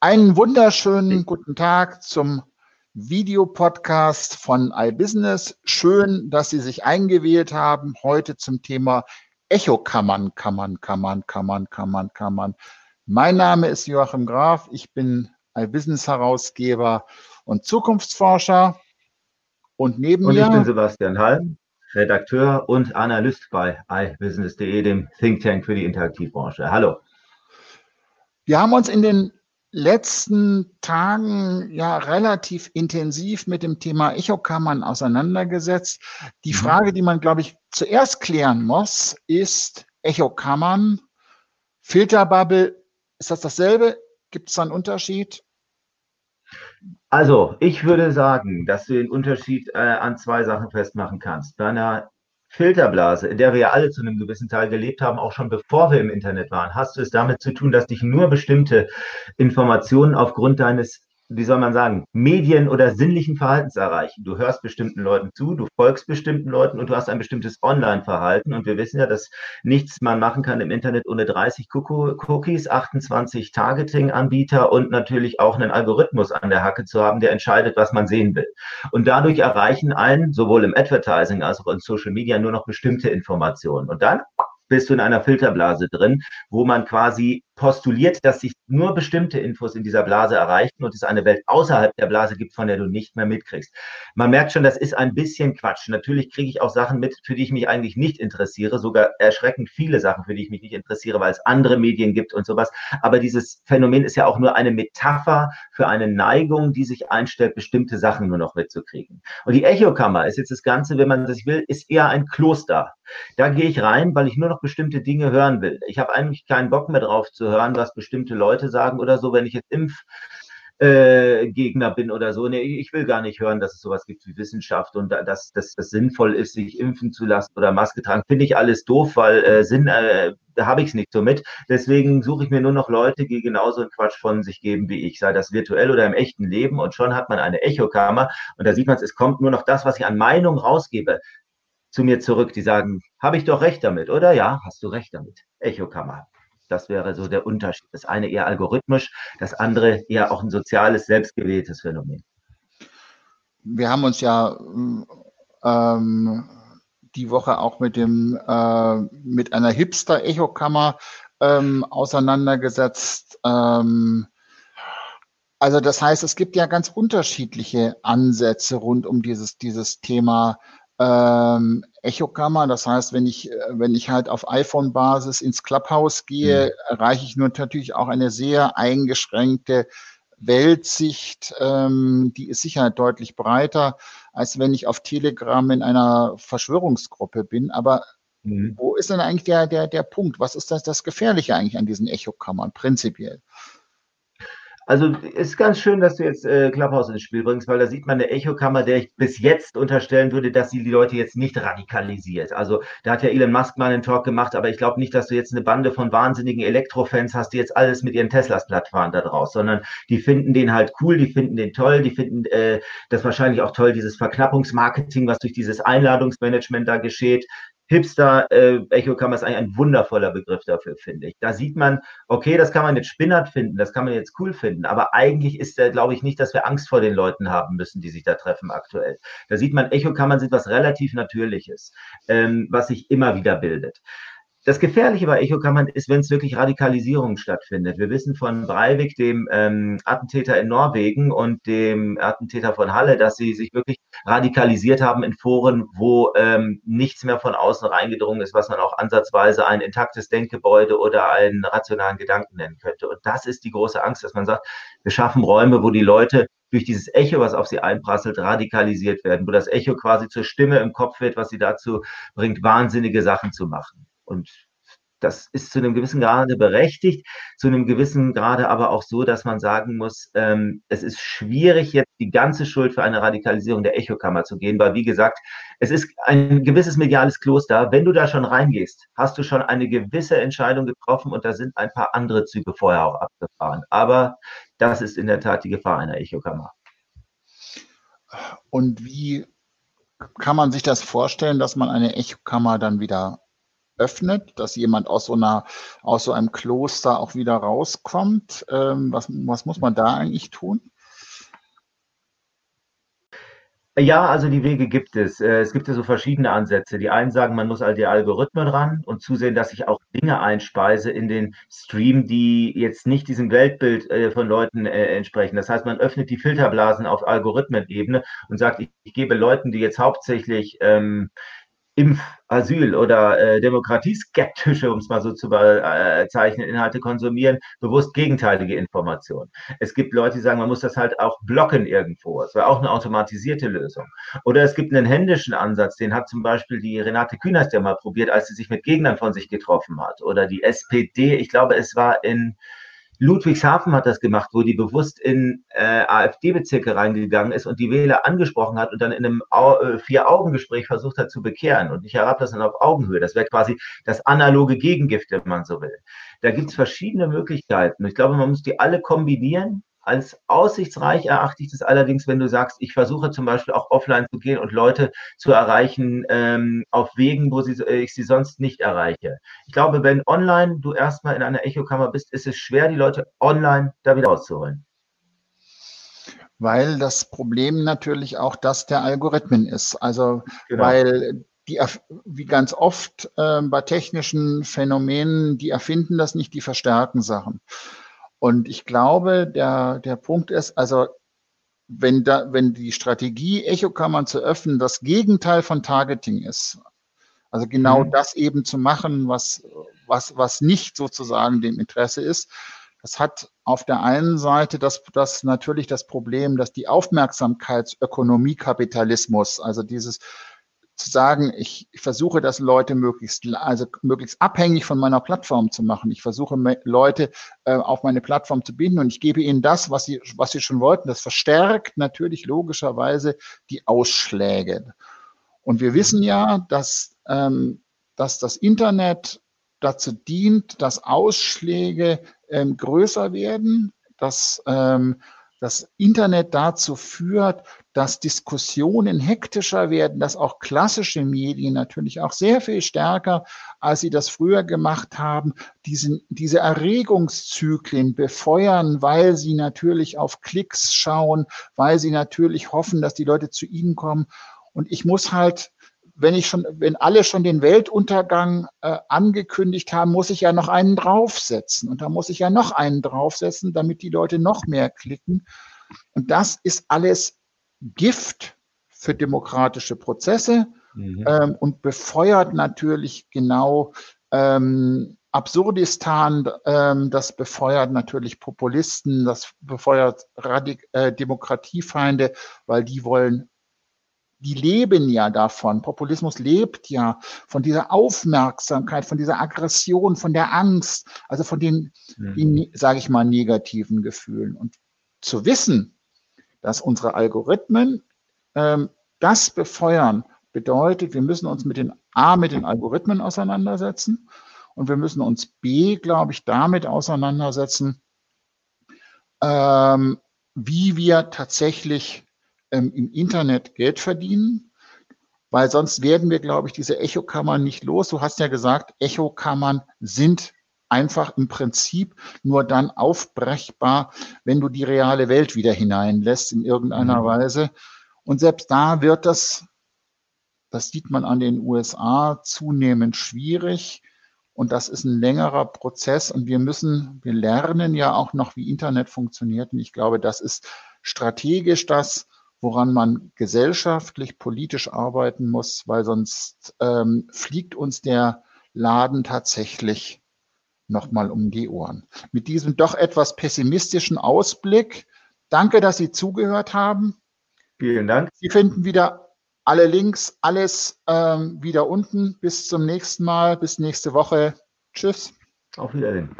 Einen wunderschönen guten Tag zum Videopodcast von iBusiness. Schön, dass Sie sich eingewählt haben heute zum Thema Echokammern, Kammern, Kammern, Kammern, Kammern, Kammern. Mein Name ist Joachim Graf. Ich bin iBusiness Herausgeber und Zukunftsforscher. Und neben und mir. ich bin Sebastian Halm, Redakteur und Analyst bei iBusiness.de, dem Think Tank für die Interaktivbranche. Hallo. Wir haben uns in den letzten Tagen ja relativ intensiv mit dem Thema Echokammern auseinandergesetzt. Die mhm. Frage, die man, glaube ich, zuerst klären muss, ist Echokammern, Filterbubble, ist das dasselbe? Gibt es da einen Unterschied? Also, ich würde sagen, dass du den Unterschied äh, an zwei Sachen festmachen kannst. Bei einer Filterblase, in der wir ja alle zu einem gewissen Teil gelebt haben, auch schon bevor wir im Internet waren, hast du es damit zu tun, dass dich nur bestimmte Informationen aufgrund deines wie soll man sagen, Medien- oder sinnlichen Verhaltens erreichen. Du hörst bestimmten Leuten zu, du folgst bestimmten Leuten und du hast ein bestimmtes Online-Verhalten. Und wir wissen ja, dass nichts man machen kann im Internet ohne 30 Cookies, 28 Targeting-Anbieter und natürlich auch einen Algorithmus an der Hacke zu haben, der entscheidet, was man sehen will. Und dadurch erreichen einen sowohl im Advertising als auch in Social Media nur noch bestimmte Informationen. Und dann bist du in einer Filterblase drin, wo man quasi postuliert, dass sich nur bestimmte Infos in dieser Blase erreichen und es eine Welt außerhalb der Blase gibt, von der du nicht mehr mitkriegst. Man merkt schon, das ist ein bisschen Quatsch. Natürlich kriege ich auch Sachen mit, für die ich mich eigentlich nicht interessiere, sogar erschreckend viele Sachen, für die ich mich nicht interessiere, weil es andere Medien gibt und sowas. Aber dieses Phänomen ist ja auch nur eine Metapher für eine Neigung, die sich einstellt, bestimmte Sachen nur noch mitzukriegen. Und die Echokammer ist jetzt das Ganze, wenn man das will, ist eher ein Kloster. Da gehe ich rein, weil ich nur noch bestimmte Dinge hören will. Ich habe eigentlich keinen Bock mehr drauf zu hören, was bestimmte Leute sagen oder so, wenn ich jetzt Impf äh, Gegner bin oder so. Nee, ich will gar nicht hören, dass es sowas gibt wie Wissenschaft und dass das sinnvoll ist, sich impfen zu lassen oder Maske tragen. Finde ich alles doof, weil äh, Sinn, äh, habe ich es nicht so mit. Deswegen suche ich mir nur noch Leute, die genauso einen Quatsch von sich geben wie ich, sei das virtuell oder im echten Leben. Und schon hat man eine Echokammer und da sieht man es, kommt nur noch das, was ich an Meinung rausgebe zu mir zurück, die sagen, habe ich doch recht damit, oder? Ja, hast du recht damit. Echokammer. Das wäre so der Unterschied. Das eine eher algorithmisch, das andere eher auch ein soziales, selbstgewähltes Phänomen. Wir haben uns ja ähm, die Woche auch mit dem äh, mit einer Hipster-Echokammer ähm, auseinandergesetzt. Ähm, also das heißt, es gibt ja ganz unterschiedliche Ansätze rund um dieses, dieses Thema ähm, Echokammer. Das heißt, wenn ich, äh, wenn ich halt auf iPhone-Basis ins Clubhouse gehe, mhm. erreiche ich nur natürlich auch eine sehr eingeschränkte Weltsicht. Ähm, die ist sicher deutlich breiter, als wenn ich auf Telegram in einer Verschwörungsgruppe bin. Aber mhm. wo ist denn eigentlich der, der, der Punkt? Was ist das, das Gefährliche eigentlich an diesen Echokammern prinzipiell? Also ist ganz schön, dass du jetzt äh, Clubhouse ins Spiel bringst, weil da sieht man eine Echokammer, der ich bis jetzt unterstellen würde, dass sie die Leute jetzt nicht radikalisiert. Also da hat ja Elon Musk mal einen Talk gemacht, aber ich glaube nicht, dass du jetzt eine Bande von wahnsinnigen Elektrofans hast, die jetzt alles mit ihren Teslas platt fahren da draus, sondern die finden den halt cool, die finden den toll, die finden äh, das wahrscheinlich auch toll, dieses Verknappungsmarketing, was durch dieses Einladungsmanagement da geschieht. Hipster äh, ist eigentlich ein wundervoller Begriff dafür, finde ich. Da sieht man, okay, das kann man jetzt spinnert finden, das kann man jetzt cool finden, aber eigentlich ist da, glaube ich, nicht, dass wir Angst vor den Leuten haben müssen, die sich da treffen aktuell. Da sieht man, Echokammern sind was relativ Natürliches, ähm, was sich immer wieder bildet. Das Gefährliche bei Echokammern ist, wenn es wirklich Radikalisierung stattfindet. Wir wissen von Breivik, dem ähm, Attentäter in Norwegen und dem Attentäter von Halle, dass sie sich wirklich radikalisiert haben in Foren, wo ähm, nichts mehr von außen reingedrungen ist, was man auch ansatzweise ein intaktes Denkgebäude oder einen rationalen Gedanken nennen könnte. Und das ist die große Angst, dass man sagt, wir schaffen Räume, wo die Leute durch dieses Echo, was auf sie einprasselt, radikalisiert werden, wo das Echo quasi zur Stimme im Kopf wird, was sie dazu bringt, wahnsinnige Sachen zu machen. Und das ist zu einem gewissen Grade berechtigt, zu einem gewissen Grade aber auch so, dass man sagen muss, ähm, es ist schwierig, jetzt die ganze Schuld für eine Radikalisierung der Echokammer zu gehen, weil wie gesagt, es ist ein gewisses mediales Kloster. Wenn du da schon reingehst, hast du schon eine gewisse Entscheidung getroffen und da sind ein paar andere Züge vorher auch abgefahren. Aber das ist in der Tat die Gefahr einer Echokammer. Und wie kann man sich das vorstellen, dass man eine Echokammer dann wieder öffnet, dass jemand aus so einer, aus so einem Kloster auch wieder rauskommt. Ähm, was, was muss man da eigentlich tun? Ja, also die Wege gibt es. Äh, es gibt ja so verschiedene Ansätze. Die einen sagen, man muss all die Algorithmen ran und zusehen, dass ich auch Dinge einspeise in den Stream, die jetzt nicht diesem Weltbild äh, von Leuten äh, entsprechen. Das heißt, man öffnet die Filterblasen auf Algorithmenebene und sagt, ich, gebe Leuten, die jetzt hauptsächlich ähm, Impf-, Asyl- oder äh, demokratieskeptische, um es mal so zu bezeichnen, Inhalte konsumieren, bewusst gegenteilige Informationen. Es gibt Leute, die sagen, man muss das halt auch blocken irgendwo. Das wäre auch eine automatisierte Lösung. Oder es gibt einen händischen Ansatz, den hat zum Beispiel die Renate Künast ja mal probiert, als sie sich mit Gegnern von sich getroffen hat. Oder die SPD, ich glaube, es war in Ludwigshafen hat das gemacht, wo die bewusst in äh, AfD-Bezirke reingegangen ist und die Wähler angesprochen hat und dann in einem äh, Vier-Augen-Gespräch versucht hat zu bekehren und nicht herablassen auf Augenhöhe. Das wäre quasi das analoge Gegengift, wenn man so will. Da gibt es verschiedene Möglichkeiten. Ich glaube, man muss die alle kombinieren als aussichtsreich erachte ich das allerdings, wenn du sagst, ich versuche zum Beispiel auch offline zu gehen und Leute zu erreichen ähm, auf Wegen, wo sie, äh, ich sie sonst nicht erreiche. Ich glaube, wenn online du erstmal in einer Echokammer bist, ist es schwer, die Leute online da wieder rauszuholen. Weil das Problem natürlich auch das der Algorithmen ist. Also genau. weil die, wie ganz oft äh, bei technischen Phänomenen, die erfinden das nicht, die verstärken Sachen. Und ich glaube, der, der Punkt ist, also wenn, da, wenn die Strategie, Echokammern zu öffnen, das Gegenteil von Targeting ist, also genau mhm. das eben zu machen, was, was, was nicht sozusagen dem Interesse ist, das hat auf der einen Seite das, das natürlich das Problem, dass die Aufmerksamkeitsökonomie Kapitalismus, also dieses zu sagen, ich, ich versuche das Leute möglichst, also möglichst abhängig von meiner Plattform zu machen. Ich versuche Leute äh, auf meine Plattform zu binden und ich gebe ihnen das, was sie, was sie schon wollten. Das verstärkt natürlich logischerweise die Ausschläge. Und wir wissen ja, dass, ähm, dass das Internet dazu dient, dass Ausschläge ähm, größer werden, dass ähm, das Internet dazu führt, dass Diskussionen hektischer werden, dass auch klassische Medien natürlich auch sehr viel stärker, als sie das früher gemacht haben, diesen, diese Erregungszyklen befeuern, weil sie natürlich auf Klicks schauen, weil sie natürlich hoffen, dass die Leute zu ihnen kommen. Und ich muss halt wenn ich schon, wenn alle schon den Weltuntergang äh, angekündigt haben, muss ich ja noch einen draufsetzen. Und da muss ich ja noch einen draufsetzen, damit die Leute noch mehr klicken. Und das ist alles Gift für demokratische Prozesse mhm. ähm, und befeuert natürlich genau ähm, Absurdistan, ähm, das befeuert natürlich Populisten, das befeuert Radik äh, Demokratiefeinde, weil die wollen die leben ja davon. Populismus lebt ja von dieser Aufmerksamkeit, von dieser Aggression, von der Angst, also von den, mhm. sage ich mal, negativen Gefühlen. Und zu wissen, dass unsere Algorithmen ähm, das befeuern, bedeutet, wir müssen uns mit den A, mit den Algorithmen auseinandersetzen und wir müssen uns B, glaube ich, damit auseinandersetzen, ähm, wie wir tatsächlich ähm, im Internet Geld verdienen, weil sonst werden wir, glaube ich, diese Echokammern nicht los. Du hast ja gesagt, Echokammern sind einfach im Prinzip nur dann aufbrechbar, wenn du die reale Welt wieder hineinlässt in irgendeiner mhm. Weise. Und selbst da wird das, das sieht man an den USA, zunehmend schwierig. Und das ist ein längerer Prozess. Und wir müssen, wir lernen ja auch noch, wie Internet funktioniert. Und ich glaube, das ist strategisch das, woran man gesellschaftlich, politisch arbeiten muss, weil sonst ähm, fliegt uns der Laden tatsächlich nochmal um die Ohren. Mit diesem doch etwas pessimistischen Ausblick, danke, dass Sie zugehört haben. Vielen Dank. Sie finden wieder alle Links, alles ähm, wieder unten. Bis zum nächsten Mal, bis nächste Woche. Tschüss. Auf Wiedersehen.